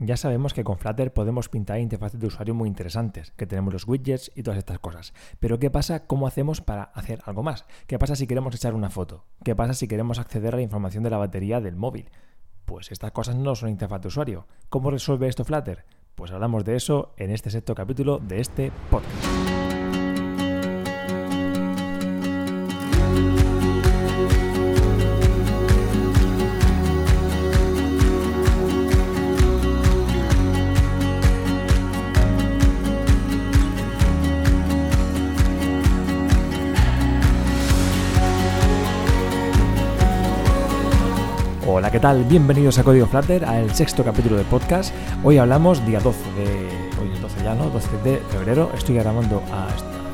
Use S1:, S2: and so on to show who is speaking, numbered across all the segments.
S1: Ya sabemos que con Flutter podemos pintar interfaces de usuario muy interesantes, que tenemos los widgets y todas estas cosas. Pero ¿qué pasa? ¿Cómo hacemos para hacer algo más? ¿Qué pasa si queremos echar una foto? ¿Qué pasa si queremos acceder a la información de la batería del móvil? Pues estas cosas no son interfaz de usuario. ¿Cómo resuelve esto Flutter? Pues hablamos de eso en este sexto capítulo de este podcast. Hola, ¿qué tal? Bienvenidos a Código Flutter, al sexto capítulo de podcast. Hoy hablamos día 12 de... Hoy es 12 ya, ¿no? 12 de febrero. Estoy grabando a...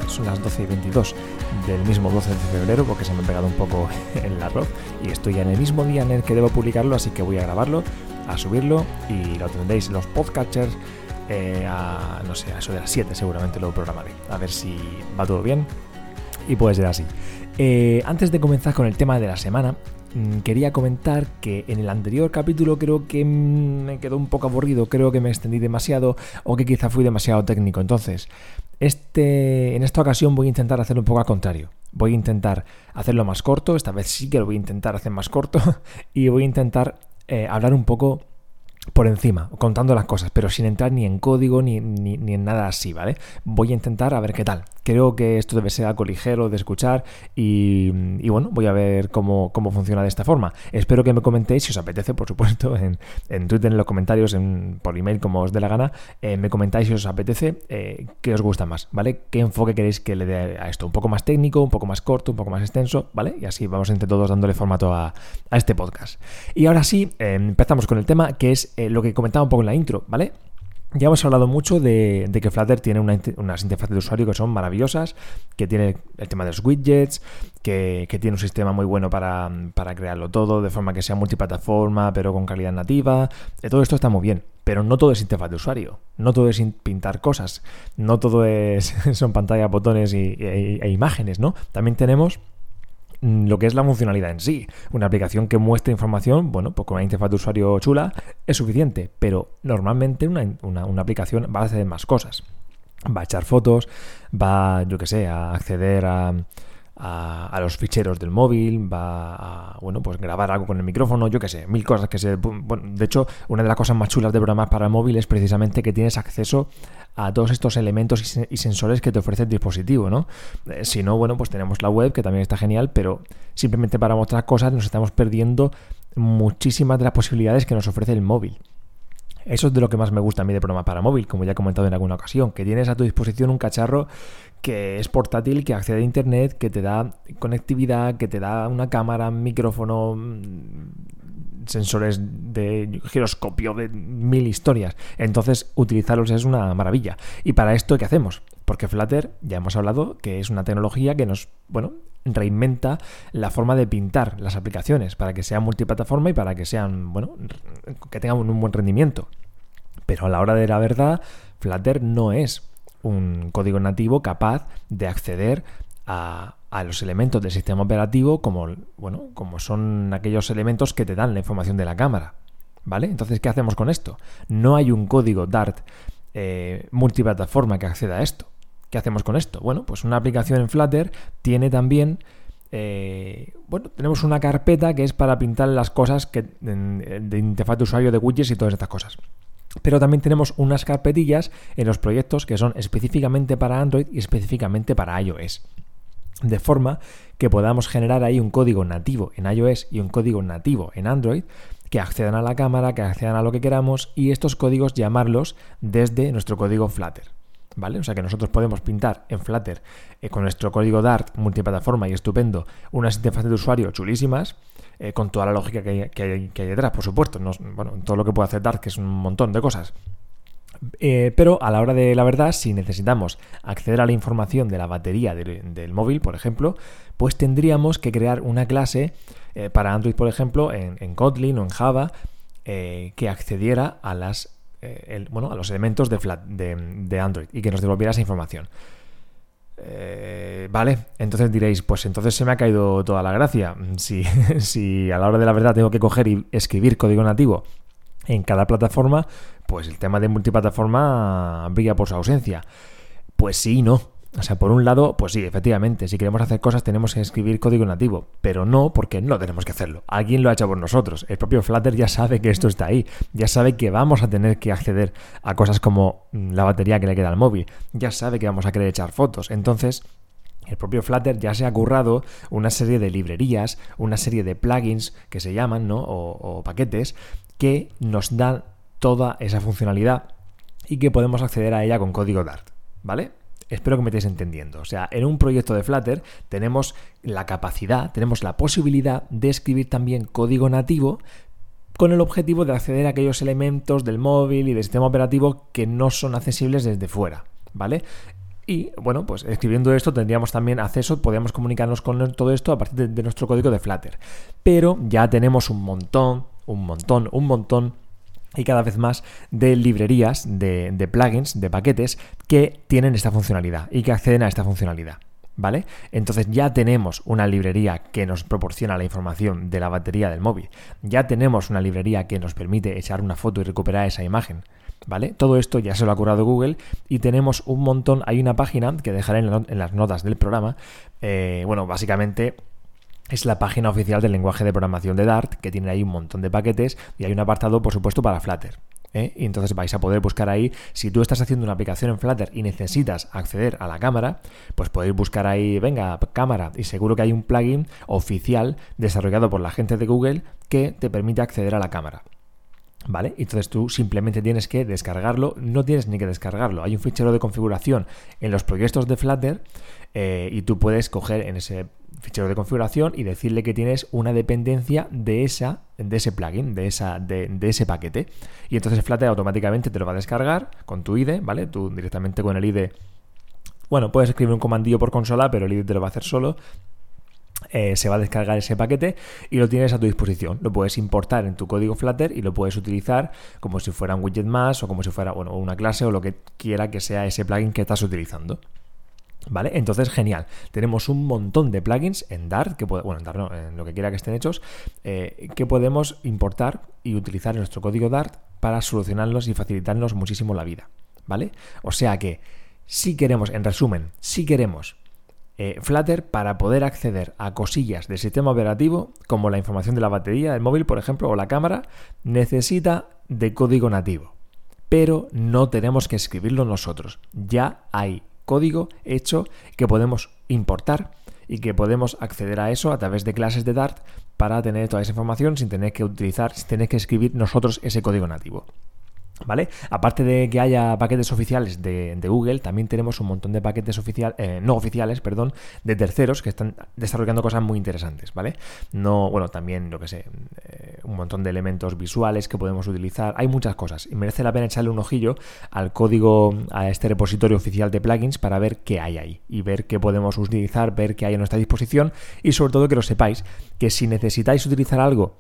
S1: Son las 12 y 22 del mismo 12 de febrero porque se me ha pegado un poco el arroz y estoy en el mismo día en el que debo publicarlo, así que voy a grabarlo, a subirlo y lo tendréis en los podcatchers eh, a, no sé, a eso de las 7 seguramente lo programaré. A ver si va todo bien y puede ser así. Eh, antes de comenzar con el tema de la semana, quería comentar que en el anterior capítulo creo que mm, me quedó un poco aburrido, creo que me extendí demasiado o que quizá fui demasiado técnico. Entonces, este, en esta ocasión voy a intentar hacerlo un poco al contrario. Voy a intentar hacerlo más corto, esta vez sí que lo voy a intentar hacer más corto y voy a intentar eh, hablar un poco por encima, contando las cosas, pero sin entrar ni en código ni, ni, en nada así, ¿vale? Voy a intentar a ver qué tal. Creo que esto debe ser algo ligero de escuchar y, bueno, voy a ver cómo, cómo, funciona de esta forma. Espero que me comentéis, si os apetece, por supuesto, en, en Twitter, en los comentarios, en, por email, como os dé la gana, eh, me comentáis si os apetece eh, qué os gusta más, ¿vale? ¿Qué enfoque queréis que le dé a esto? ¿Un poco más técnico, un poco más corto, un poco más extenso, ¿vale? Y así vamos entre todos dándole formato a, a este podcast. Y ahora sí, eh, empezamos con el tema que es lo que comentaba un poco en la intro, ¿vale? Ya hemos hablado mucho de, que Flutter tiene unas interfaces de usuario que son maravillosas, que tiene el tema de los widgets, que, tiene un sistema muy bueno para, crearlo todo, de forma que sea multiplataforma, pero con calidad nativa. De todo esto está muy bien, pero no todo es interfaz de usuario, no todo es pintar cosas, no todo es, son pantallas, botones y, e imágenes, ¿no? También tenemos lo que es la funcionalidad en sí. Una aplicación que muestre información, bueno, pues con una interfaz de usuario chula es suficiente, pero normalmente una, una aplicación va a hacer más cosas. Va a echar fotos, va, yo que sé, a acceder a, a, los ficheros del móvil, va a, bueno, pues grabar algo con el micrófono, yo qué sé, mil cosas que se... de hecho, una de las cosas más chulas de programar para el móvil es precisamente que tienes acceso a todos estos elementos y, sensores que te ofrece el dispositivo, ¿no? Eh, si no, bueno, pues tenemos la web, que también está genial, pero simplemente para mostrar cosas nos estamos perdiendo muchísimas de las posibilidades que nos ofrece el móvil. Eso es de lo que más me gusta a mí de programa para móvil, como ya he comentado en alguna ocasión, que tienes a tu disposición un cacharro que es portátil, que accede a internet, que te da conectividad, que te da una cámara, micrófono, mm, sensores de giroscopio, de mil historias. Entonces, utilizarlos es una maravilla. ¿Y para esto qué hacemos? Porque Flutter, ya hemos hablado, que es una tecnología que nos, bueno, reinventa la forma de pintar las aplicaciones para que sean multiplataforma y para que sean, bueno, que tengan un buen rendimiento. Pero a la hora de la verdad, Flutter no es un código nativo capaz de acceder a, los elementos del sistema operativo como, bueno, como son aquellos elementos que te dan la información de la cámara. ¿Vale? Entonces, ¿qué hacemos con esto? No hay un código Dart eh, multiplataforma que acceda a esto. ¿Qué hacemos con esto? Bueno, pues una aplicación en Flutter tiene también eh, bueno, tenemos una carpeta que es para pintar las cosas que, de interfaz de usuario de widgets y todas estas cosas. Pero también tenemos unas carpetillas en los proyectos que son específicamente para Android y específicamente para iOS. De forma que podamos generar ahí un código nativo en iOS y un código nativo en Android que accedan a la cámara, que accedan a lo que queramos y estos códigos llamarlos desde nuestro código Flutter. ¿Vale? O sea que nosotros podemos pintar en Flutter eh, con nuestro código Dart multiplataforma y estupendo unas interfaces de usuario chulísimas eh, con toda la lógica que hay, que, detrás, por supuesto. bueno, todo lo que puede hacer Dart, que es un montón de cosas. Eh, pero a la hora de la verdad, si necesitamos acceder a la información de la batería del, móvil, por ejemplo, pues tendríamos que crear una clase para Android, por ejemplo, en, Kotlin o en Java, que accediera a las bueno, a los elementos de, de, Android y que nos devolviera esa información. Eh, vale, entonces diréis, pues entonces se me ha caído toda la gracia. Si, si a la hora de la verdad tengo que coger y escribir código nativo en cada plataforma, pues el tema de multiplataforma brilla por su ausencia. Pues sí no. O sea, por un lado, pues sí, efectivamente, si queremos hacer cosas tenemos que escribir código nativo, pero no porque no tenemos que hacerlo. Alguien lo ha hecho por nosotros. El propio Flutter ya sabe que esto está ahí, ya sabe que vamos a tener que acceder a cosas como mm, la batería que le queda al móvil, ya sabe que vamos a querer echar fotos. Entonces, el propio Flutter ya se ha currado una serie de librerías, una serie de plugins que se llaman, ¿no? O, o paquetes que nos dan toda esa funcionalidad y que podemos acceder a ella con código Dart, ¿vale? Espero que me estéis entendiendo. O sea, en un proyecto de Flutter tenemos la capacidad, tenemos la posibilidad de escribir también código nativo con el objetivo de acceder a aquellos elementos del móvil y del sistema operativo que no son accesibles desde fuera, ¿vale? Y bueno, pues escribiendo esto tendríamos también acceso, podríamos comunicarnos con todo esto a partir de, de nuestro código de Flutter. Pero ya tenemos un montón, un montón, un montón y cada vez más de librerías, de, plugins, de paquetes que tienen esta funcionalidad y que acceden a esta funcionalidad. ¿Vale? Entonces ya tenemos una librería que nos proporciona la información de la batería del móvil. Ya tenemos una librería que nos permite echar una foto y recuperar esa imagen. ¿Vale? Todo esto ya se lo ha curado Google y tenemos un montón. Hay una página que dejaré en, las notas del programa. Eh, bueno, básicamente es la página oficial del lenguaje de programación de Dart, que tiene ahí un montón de paquetes y hay un apartado, por supuesto, para Flutter. ¿eh? Y entonces vais a poder buscar ahí, si tú estás haciendo una aplicación en Flutter y necesitas acceder a la cámara, pues podéis buscar ahí, venga, cámara, y seguro que hay un plugin oficial desarrollado por la gente de Google que te permite acceder a la cámara. ¿Vale? Entonces tú simplemente tienes que descargarlo, no tienes ni que descargarlo. Hay un fichero de configuración en los proyectos de Flutter eh, y tú puedes coger en ese fichero de configuración y decirle que tienes una dependencia de esa de ese plugin, de, esa, de, ese paquete. Y entonces Flutter automáticamente te lo va a descargar con tu IDE, ¿vale? Tú directamente con el IDE. Bueno, puedes escribir un comandillo por consola, pero el IDE te lo va a hacer solo. Eh, se va a descargar ese paquete y lo tienes a tu disposición. Lo puedes importar en tu código Flutter y lo puedes utilizar como si fuera un widget más o como si fuera bueno, una clase o lo que quiera que sea ese plugin que estás utilizando. ¿Vale? Entonces, genial. Tenemos un montón de plugins en Dart, que bueno, en Dart no, en lo que quiera que estén hechos, eh, que podemos importar y utilizar en nuestro código Dart para solucionarlos y facilitarnos muchísimo la vida. ¿Vale? O sea que, si queremos, en resumen, si queremos eh, Flutter para poder acceder a cosillas del sistema operativo, como la información de la batería del móvil, por ejemplo, o la cámara, necesita de código nativo. Pero no tenemos que escribirlo nosotros. Ya hay código hecho que podemos importar y que podemos acceder a eso a través de clases de Dart para tener toda esa información sin tener que utilizar, sin tener que escribir nosotros ese código nativo. ¿Vale? Aparte de que haya paquetes oficiales de, Google, también tenemos un montón de paquetes oficiales, eh, no oficiales, perdón, de terceros que están desarrollando cosas muy interesantes, ¿vale? No, bueno, también, lo que sé, eh, un montón de elementos visuales que podemos utilizar. Hay muchas cosas y merece la pena echarle un ojillo al código, a este repositorio oficial de plugins para ver qué hay ahí y ver qué podemos utilizar, ver qué hay a nuestra disposición y sobre todo que lo sepáis que si necesitáis utilizar algo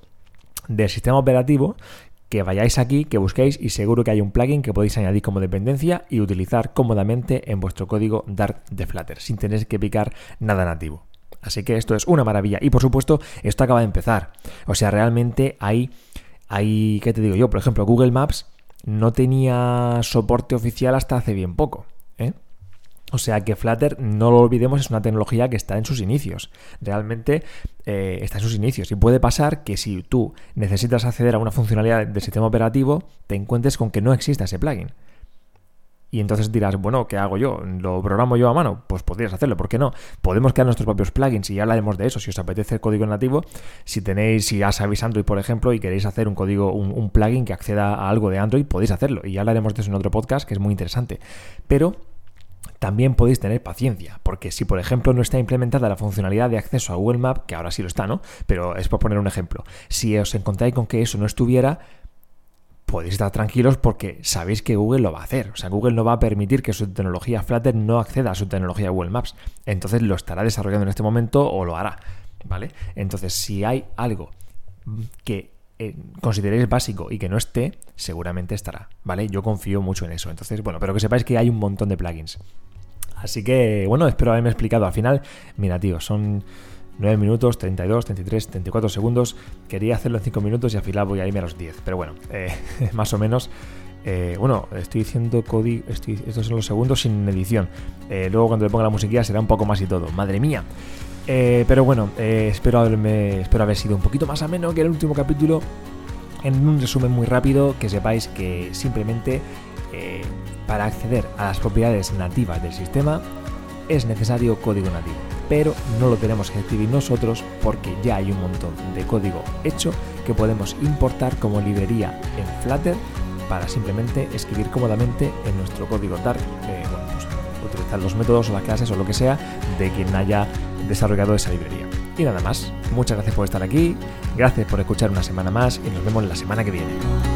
S1: del sistema operativo, que vayáis aquí, que busquéis y seguro que hay un plugin que podéis añadir como dependencia y utilizar cómodamente en vuestro código Dart de Flutter sin tener que picar nada nativo. Así que esto es una maravilla y por supuesto esto acaba de empezar. O sea, realmente hay, hay, ¿qué te digo yo? Por ejemplo, Google Maps no tenía soporte oficial hasta hace bien poco. ¿eh? O sea que Flutter, no lo olvidemos, es una tecnología que está en sus inicios. Realmente eh, está en sus inicios. Y puede pasar que si tú necesitas acceder a una funcionalidad del sistema operativo, te encuentres con que no exista ese plugin. Y entonces dirás, bueno, ¿qué hago yo? ¿Lo programo yo a mano? Pues podrías hacerlo, ¿por qué no? Podemos crear nuestros propios plugins y ya hablaremos de eso. Si os apetece el código nativo, si tenéis, si ya sabéis Android, por ejemplo, y queréis hacer un código, un, un plugin que acceda a algo de Android, podéis hacerlo. Y ya hablaremos de eso en otro podcast, que es muy interesante. Pero también podéis tener paciencia, porque si por ejemplo no está implementada la funcionalidad de acceso a Google Maps, que ahora sí lo está, ¿no? Pero es por poner un ejemplo. Si os encontráis con que eso no estuviera, podéis estar tranquilos porque sabéis que Google lo va a hacer. O sea, Google no va a permitir que su tecnología Flutter no acceda a su tecnología Google Maps. Entonces lo estará desarrollando en este momento o lo hará, ¿vale? Entonces, si hay algo que eh, consideréis básico y que no esté, seguramente estará, ¿vale? Yo confío mucho en eso. Entonces, bueno, pero que sepáis que hay un montón de plugins. Así que, bueno, espero haberme explicado. Al final, mira, tío, son 9 minutos, 32, 33, 34 segundos. Quería hacerlo en 5 minutos y al final voy a irme a los 10. Pero bueno, eh, más o menos. Eh, bueno, estoy diciendo código. estos son los segundos sin edición. Eh, luego cuando le ponga la musiquilla será un poco más y todo. Madre mía. pero bueno, espero, espero haber sido un poquito más ameno que el último capítulo. En un resumen muy rápido, que sepáis que simplemente para acceder a las propiedades nativas del sistema es necesario código nativo pero no lo tenemos que escribir nosotros porque ya hay un montón de código hecho que podemos importar como librería en Flutter para simplemente escribir cómodamente en nuestro código Dart, eh, pues, utilizar los métodos o las clases o lo que sea de quien haya desarrollado esa librería. Y nada más, muchas gracias por estar aquí, gracias por escuchar una semana más y nos vemos la semana que viene.